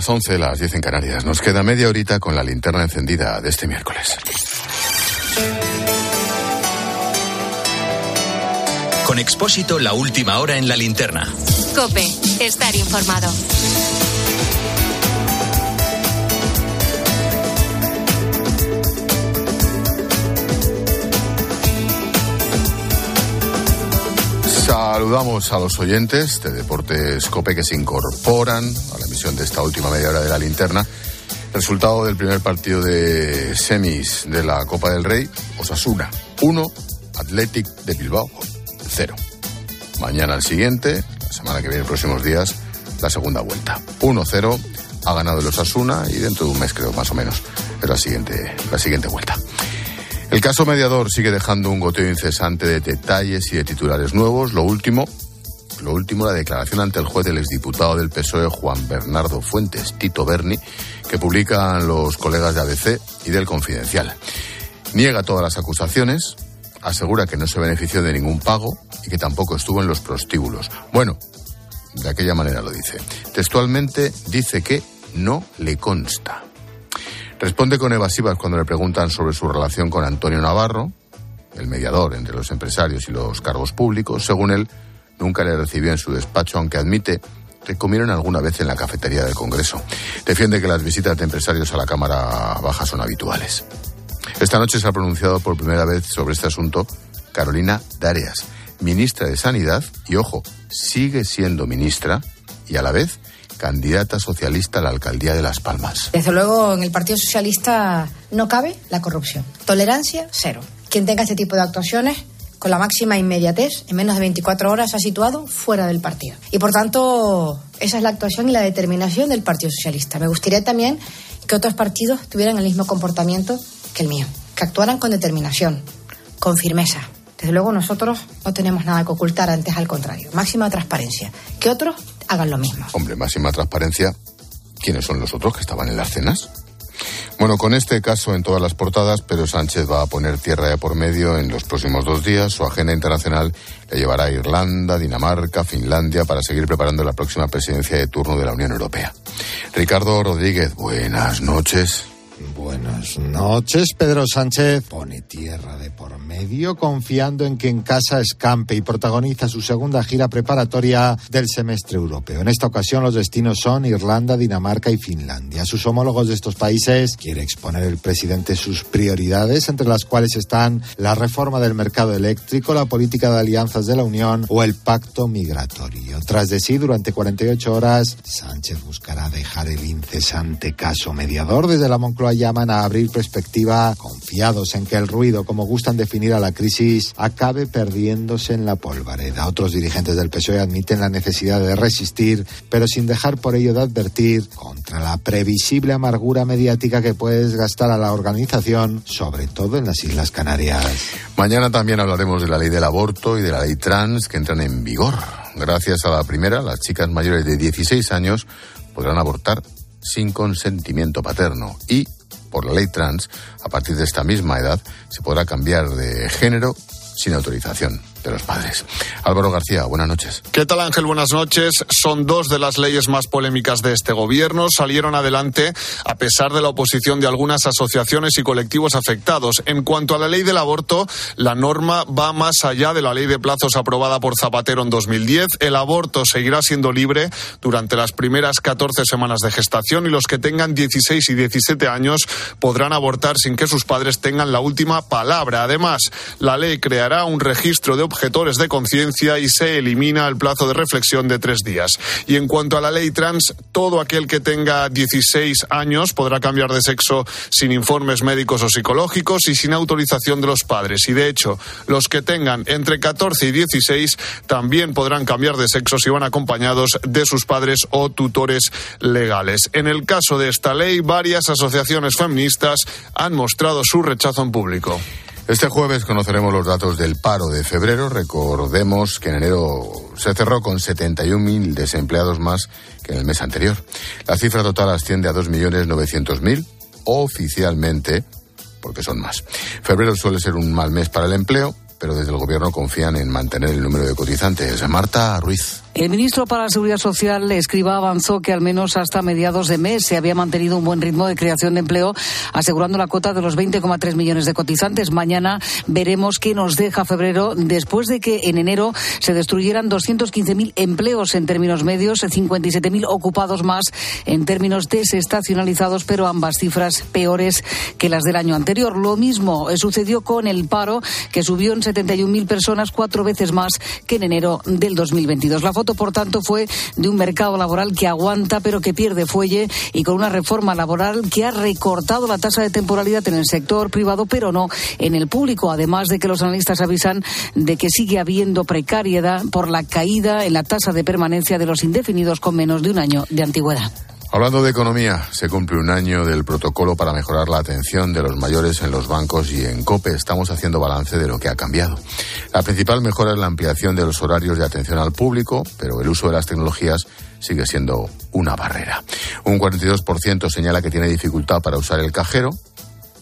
Las 11, las 10 en Canarias. Nos queda media horita con la linterna encendida de este miércoles. Con Expósito, la última hora en la linterna. Cope, estar informado. Saludamos a los oyentes de Deportes Cope que se incorporan a de esta última media hora de la linterna. Resultado del primer partido de semis de la Copa del Rey, Osasuna 1, Athletic de Bilbao 0. Mañana el siguiente, la semana que viene, próximos días, la segunda vuelta. 1-0 ha ganado el Osasuna y dentro de un mes creo más o menos es la siguiente, la siguiente vuelta. El caso mediador sigue dejando un goteo incesante de detalles y de titulares nuevos. Lo último, lo último, la declaración ante el juez del exdiputado del PSOE Juan Bernardo Fuentes, Tito Berni, que publican los colegas de ABC y del Confidencial. Niega todas las acusaciones, asegura que no se benefició de ningún pago y que tampoco estuvo en los prostíbulos. Bueno, de aquella manera lo dice. Textualmente dice que no le consta. Responde con evasivas cuando le preguntan sobre su relación con Antonio Navarro, el mediador entre los empresarios y los cargos públicos. Según él, nunca le recibió en su despacho, aunque admite que comieron alguna vez en la cafetería del Congreso. Defiende que las visitas de empresarios a la Cámara Baja son habituales. Esta noche se ha pronunciado por primera vez sobre este asunto Carolina Darias, ministra de Sanidad, y ojo, sigue siendo ministra y a la vez candidata socialista a la alcaldía de Las Palmas. Desde luego, en el Partido Socialista no cabe la corrupción. Tolerancia, cero. Quien tenga este tipo de actuaciones con la máxima inmediatez, en menos de 24 horas, ha situado fuera del partido. Y por tanto, esa es la actuación y la determinación del Partido Socialista. Me gustaría también que otros partidos tuvieran el mismo comportamiento que el mío, que actuaran con determinación, con firmeza. Desde luego nosotros no tenemos nada que ocultar, antes al contrario, máxima transparencia. Que otros hagan lo mismo. Hombre, máxima transparencia. ¿Quiénes son los otros que estaban en las cenas? Bueno, con este caso en todas las portadas, Pedro Sánchez va a poner tierra de por medio en los próximos dos días. Su agenda internacional le llevará a Irlanda, Dinamarca, Finlandia para seguir preparando la próxima presidencia de turno de la Unión Europea. Ricardo Rodríguez, buenas noches. Buenas noches. Pedro Sánchez pone tierra de por medio confiando en que en casa escampe y protagoniza su segunda gira preparatoria del semestre europeo. En esta ocasión los destinos son Irlanda, Dinamarca y Finlandia. sus homólogos de estos países quiere exponer el presidente sus prioridades, entre las cuales están la reforma del mercado eléctrico, la política de alianzas de la Unión o el pacto migratorio. Tras de sí, durante 48 horas, Sánchez buscará dejar el incesante caso mediador desde la Moncloa llaman a abrir perspectiva, confiados en que el ruido, como gustan definir a la crisis, acabe perdiéndose en la polvareda. Otros dirigentes del PSOE admiten la necesidad de resistir, pero sin dejar por ello de advertir contra la previsible amargura mediática que puede desgastar a la organización, sobre todo en las Islas Canarias. Mañana también hablaremos de la ley del aborto y de la ley trans que entran en vigor. Gracias a la primera, las chicas mayores de 16 años podrán abortar sin consentimiento paterno y por la ley trans, a partir de esta misma edad, se podrá cambiar de género sin autorización de los padres. Álvaro García, buenas noches. ¿Qué tal Ángel? Buenas noches. Son dos de las leyes más polémicas de este gobierno. Salieron adelante a pesar de la oposición de algunas asociaciones y colectivos afectados. En cuanto a la ley del aborto, la norma va más allá de la ley de plazos aprobada por Zapatero en 2010. El aborto seguirá siendo libre durante las primeras 14 semanas de gestación y los que tengan 16 y 17 años podrán abortar sin que sus padres tengan la última palabra. Además, la ley creará un registro de objetores de conciencia y se elimina el plazo de reflexión de tres días. Y en cuanto a la ley trans, todo aquel que tenga 16 años podrá cambiar de sexo sin informes médicos o psicológicos y sin autorización de los padres. Y de hecho, los que tengan entre 14 y 16 también podrán cambiar de sexo si van acompañados de sus padres o tutores legales. En el caso de esta ley, varias asociaciones feministas han mostrado su rechazo en público. Este jueves conoceremos los datos del paro de febrero. Recordemos que en enero se cerró con 71.000 desempleados más que en el mes anterior. La cifra total asciende a 2.900.000 oficialmente, porque son más. Febrero suele ser un mal mes para el empleo, pero desde el gobierno confían en mantener el número de cotizantes. Marta Ruiz. El ministro para la Seguridad Social, Escriba, avanzó que al menos hasta mediados de mes se había mantenido un buen ritmo de creación de empleo, asegurando la cuota de los 20,3 millones de cotizantes. Mañana veremos qué nos deja febrero, después de que en enero se destruyeran 215.000 empleos en términos medios, 57.000 ocupados más en términos desestacionalizados, pero ambas cifras peores que las del año anterior. Lo mismo sucedió con el paro, que subió en 71.000 personas, cuatro veces más que en enero del 2022. La foto, por tanto, fue de un mercado laboral que aguanta, pero que pierde fuelle y con una reforma laboral que ha recortado la tasa de temporalidad en el sector privado, pero no en el público. Además de que los analistas avisan de que sigue habiendo precariedad por la caída en la tasa de permanencia de los indefinidos con menos de un año de antigüedad. Hablando de economía, se cumple un año del protocolo para mejorar la atención de los mayores en los bancos y en COPE estamos haciendo balance de lo que ha cambiado. La principal mejora es la ampliación de los horarios de atención al público, pero el uso de las tecnologías sigue siendo una barrera. Un 42% señala que tiene dificultad para usar el cajero,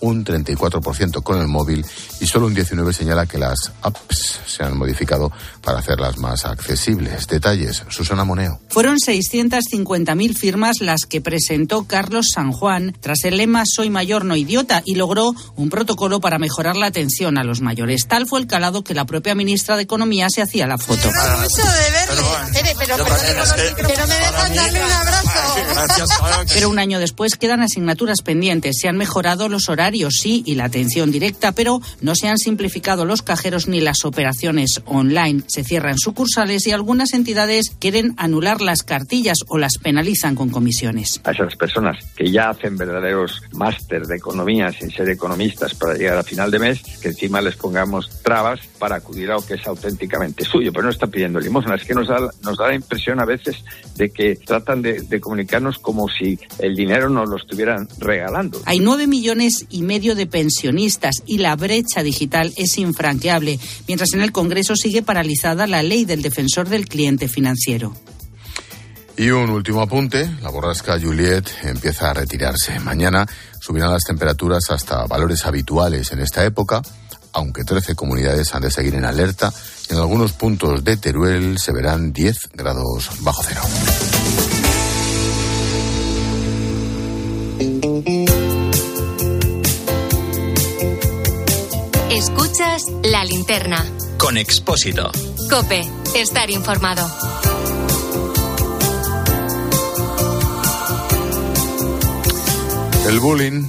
un 34% con el móvil y solo un 19% señala que las apps se han modificado para hacerlas más accesibles. Detalles, Susana Moneo. Fueron 650.000 firmas las que presentó Carlos San Juan tras el lema Soy mayor, no idiota y logró un protocolo para mejorar la atención a los mayores. Tal fue el calado que la propia ministra de Economía se hacía la foto. Pero un año después quedan asignaturas pendientes. Se han mejorado los horarios sí y la atención directa, pero no se han simplificado los cajeros ni las operaciones online. Se cierran sucursales y algunas entidades quieren anular las cartillas o las penalizan con comisiones. A esas personas que ya hacen verdaderos máster de economía sin ser economistas para llegar a final de mes, que encima les pongamos trabas para acudir a lo que es auténticamente suyo, pero no está pidiendo limosna. Es que nos da, nos da la impresión a veces de que tratan de, de comunicarnos como si el dinero nos lo estuvieran regalando. Hay nueve millones y y medio de pensionistas y la brecha digital es infranqueable, mientras en el Congreso sigue paralizada la ley del defensor del cliente financiero. Y un último apunte, la borrasca Juliet empieza a retirarse. Mañana subirán las temperaturas hasta valores habituales en esta época, aunque 13 comunidades han de seguir en alerta. En algunos puntos de Teruel se verán 10 grados bajo cero. Escuchas la linterna. Con Expósito. Cope, estar informado. El bullying,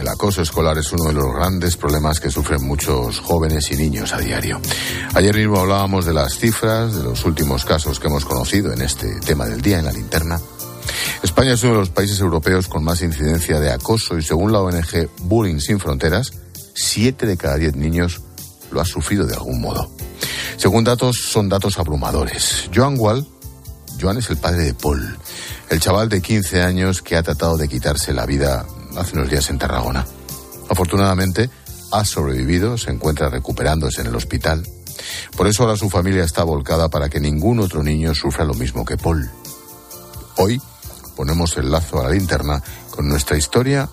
el acoso escolar es uno de los grandes problemas que sufren muchos jóvenes y niños a diario. Ayer mismo hablábamos de las cifras, de los últimos casos que hemos conocido en este tema del día en la linterna. España es uno de los países europeos con más incidencia de acoso y según la ONG Bullying Sin Fronteras, siete de cada diez niños lo ha sufrido de algún modo. Según datos, son datos abrumadores. Joan Wall, Joan es el padre de Paul, el chaval de 15 años que ha tratado de quitarse la vida hace unos días en Tarragona. Afortunadamente, ha sobrevivido, se encuentra recuperándose en el hospital. Por eso ahora su familia está volcada para que ningún otro niño sufra lo mismo que Paul. Hoy ponemos el lazo a la linterna con nuestra historia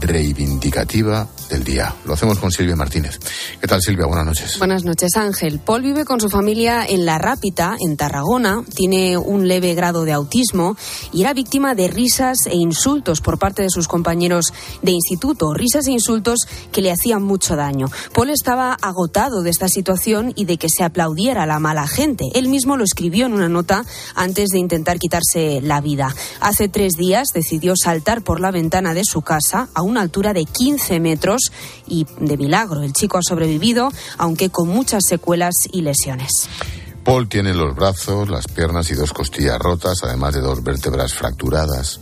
reivindicativa del día. Lo hacemos con Silvia Martínez. ¿Qué tal, Silvia? Buenas noches. Buenas noches, Ángel. Paul vive con su familia en La Rápita, en Tarragona. Tiene un leve grado de autismo y era víctima de risas e insultos por parte de sus compañeros de instituto. Risas e insultos que le hacían mucho daño. Paul estaba agotado de esta situación y de que se aplaudiera a la mala gente. Él mismo lo escribió en una nota antes de intentar quitarse la vida. Hace tres días decidió saltar por la ventana de su casa a una altura de 15 metros y de milagro el chico ha sobrevivido, aunque con muchas secuelas y lesiones. Paul tiene los brazos, las piernas y dos costillas rotas, además de dos vértebras fracturadas.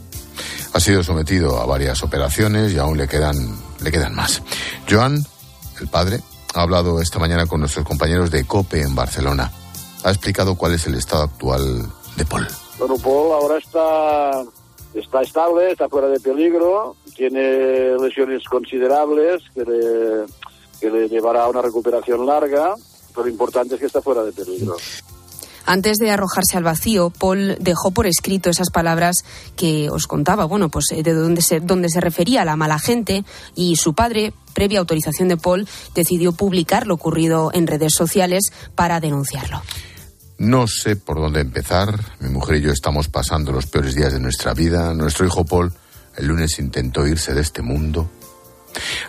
Ha sido sometido a varias operaciones y aún le quedan, le quedan más. Joan, el padre, ha hablado esta mañana con nuestros compañeros de COPE en Barcelona. Ha explicado cuál es el estado actual de Paul. Bueno, Paul ahora está, está estable, está fuera de peligro, tiene lesiones considerables que le, que le llevará a una recuperación larga, pero lo importante es que está fuera de peligro. Antes de arrojarse al vacío, Paul dejó por escrito esas palabras que os contaba, bueno, pues eh, de donde se, donde se refería a la mala gente y su padre, previa autorización de Paul, decidió publicar lo ocurrido en redes sociales para denunciarlo. No sé por dónde empezar. Mi mujer y yo estamos pasando los peores días de nuestra vida. Nuestro hijo Paul el lunes intentó irse de este mundo.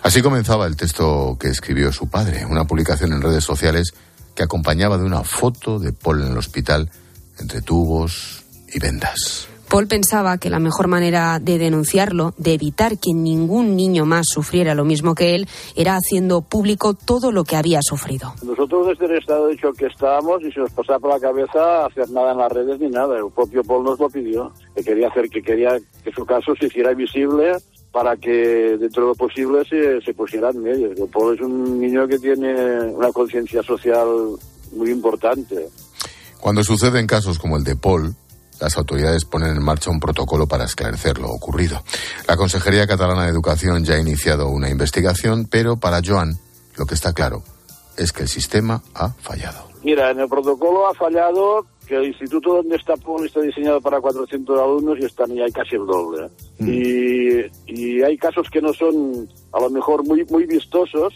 Así comenzaba el texto que escribió su padre, una publicación en redes sociales que acompañaba de una foto de Paul en el hospital entre tubos y vendas. Paul pensaba que la mejor manera de denunciarlo, de evitar que ningún niño más sufriera lo mismo que él, era haciendo público todo lo que había sufrido. Nosotros desde el estado de que estábamos y se nos pasaba por la cabeza hacer nada en las redes ni nada. El propio Paul nos lo pidió, que quería hacer, que quería que su caso se hiciera visible para que dentro de lo posible se, se pusiera en medio. Paul es un niño que tiene una conciencia social muy importante. Cuando suceden casos como el de Paul, las autoridades ponen en marcha un protocolo para esclarecer lo ocurrido. La Consejería Catalana de Educación ya ha iniciado una investigación, pero para Joan lo que está claro es que el sistema ha fallado. Mira, en el protocolo ha fallado que el instituto donde está Paul está diseñado para 400 alumnos y están y hay casi el doble. Mm. Y, hay casos que no son a lo mejor muy muy vistosos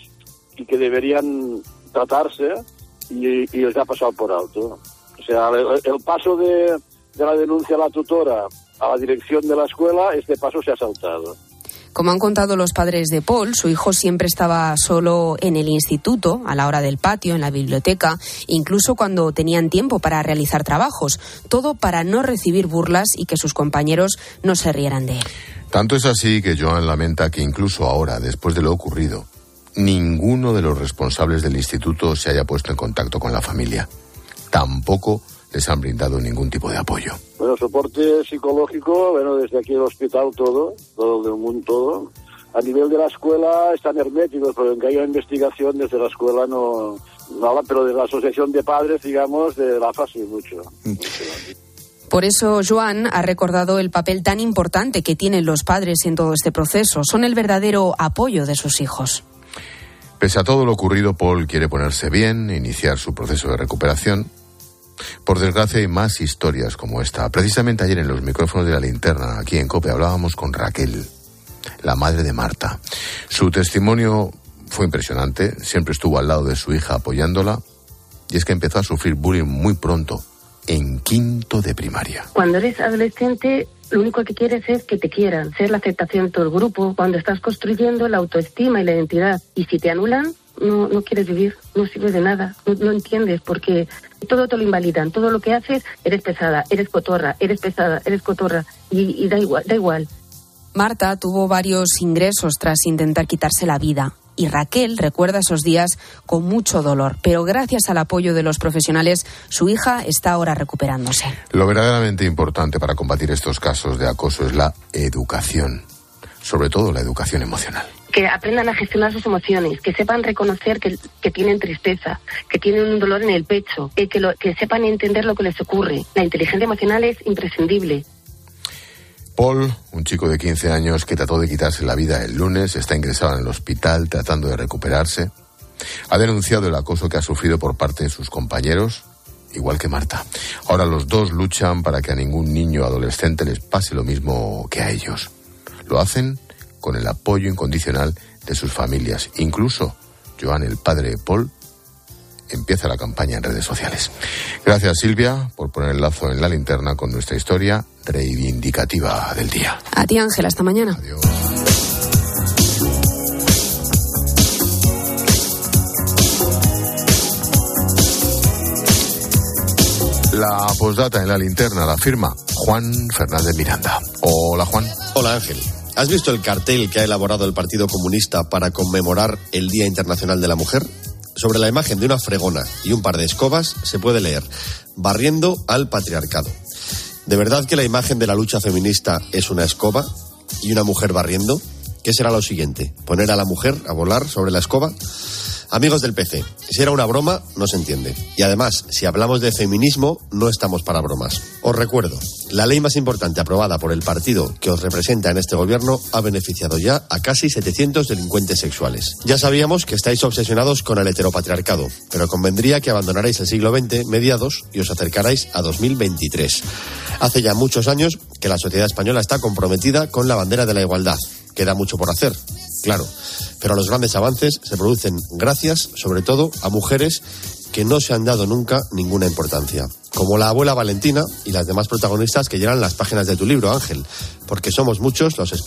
y que deberían tratarse y, les ha pasado por alto. O sea, el paso de, de la denuncia a la tutora a la dirección de la escuela, este paso se ha saltado. Como han contado los padres de Paul, su hijo siempre estaba solo en el instituto, a la hora del patio, en la biblioteca, incluso cuando tenían tiempo para realizar trabajos, todo para no recibir burlas y que sus compañeros no se rieran de él. Tanto es así que Joan lamenta que incluso ahora, después de lo ocurrido, ninguno de los responsables del instituto se haya puesto en contacto con la familia. Tampoco les han brindado ningún tipo de apoyo. Bueno, soporte psicológico, bueno, desde aquí el hospital todo, todo el mundo todo. A nivel de la escuela están herméticos, pero en que haya investigación desde la escuela no, no pero de la asociación de padres, digamos, de la FA sí mucho. Por eso Joan ha recordado el papel tan importante que tienen los padres en todo este proceso. Son el verdadero apoyo de sus hijos. Pese a todo lo ocurrido, Paul quiere ponerse bien, iniciar su proceso de recuperación por desgracia hay más historias como esta. Precisamente ayer en los micrófonos de la linterna, aquí en COPE, hablábamos con Raquel, la madre de Marta. Su testimonio fue impresionante, siempre estuvo al lado de su hija apoyándola, y es que empezó a sufrir bullying muy pronto, en quinto de primaria. Cuando eres adolescente, lo único que quieres es que te quieran, ser la aceptación de todo el grupo, cuando estás construyendo la autoestima y la identidad. Y si te anulan, no, no quieres vivir, no sirve de nada, no, entiendes, porque todo te lo invalidan, todo lo que haces, eres pesada, eres cotorra, eres pesada, eres cotorra, y, y da igual, da igual. Marta tuvo varios ingresos tras intentar quitarse la vida y Raquel recuerda esos días con mucho dolor, pero gracias al apoyo de los profesionales, su hija está ahora recuperándose. Lo verdaderamente importante para combatir estos casos de acoso es la educación, sobre todo la educación emocional que aprendan a gestionar sus emociones, que sepan reconocer que, tienen tristeza, que tienen un dolor en el pecho, que, que sepan entender lo que les ocurre. La inteligencia emocional es imprescindible. Paul, un chico de 15 años que trató de quitarse la vida el lunes, está ingresado en el hospital tratando de recuperarse. Ha denunciado el acoso que ha sufrido por parte de sus compañeros, igual que Marta. Ahora los dos luchan para que a ningún niño o adolescente les pase lo mismo que a ellos. Lo hacen con el apoyo incondicional de sus familias. Incluso Joan, el padre de Paul, empieza la campaña en redes sociales. Gracias Silvia por poner el lazo en la linterna con nuestra historia reivindicativa del día. A ti Ángela, hasta mañana. Adiós. La postdata en la linterna la firma Juan Fernández Miranda. Hola Juan. Hola Ángel. ¿Has visto el cartel que ha elaborado el Partido Comunista para conmemorar el Día Internacional de la Mujer? Sobre la imagen de una fregona y un par de escobas se puede leer Barriendo al patriarcado. ¿De verdad que la imagen de la lucha feminista es una escoba y una mujer barriendo? ¿Qué será lo siguiente? ¿Poner a la mujer a volar sobre la escoba? Amigos del PC, si era una broma, no se entiende. Y además, si hablamos de feminismo, no estamos para bromas. Os recuerdo, la ley más importante aprobada por el partido que os representa en este gobierno ha beneficiado ya a casi 700 delincuentes sexuales. Ya sabíamos que estáis obsesionados con el heteropatriarcado, pero convendría que abandonarais el siglo XX, mediados, y os acercarais a 2023. Hace ya muchos años que la sociedad española está comprometida con la bandera de la igualdad. Queda mucho por hacer, claro pero los grandes avances se producen gracias, sobre todo, a mujeres que no se han dado nunca ninguna importancia. como la abuela Valentina y las demás protagonistas que llenan las páginas de tu libro, Ángel, porque somos muchos los españoles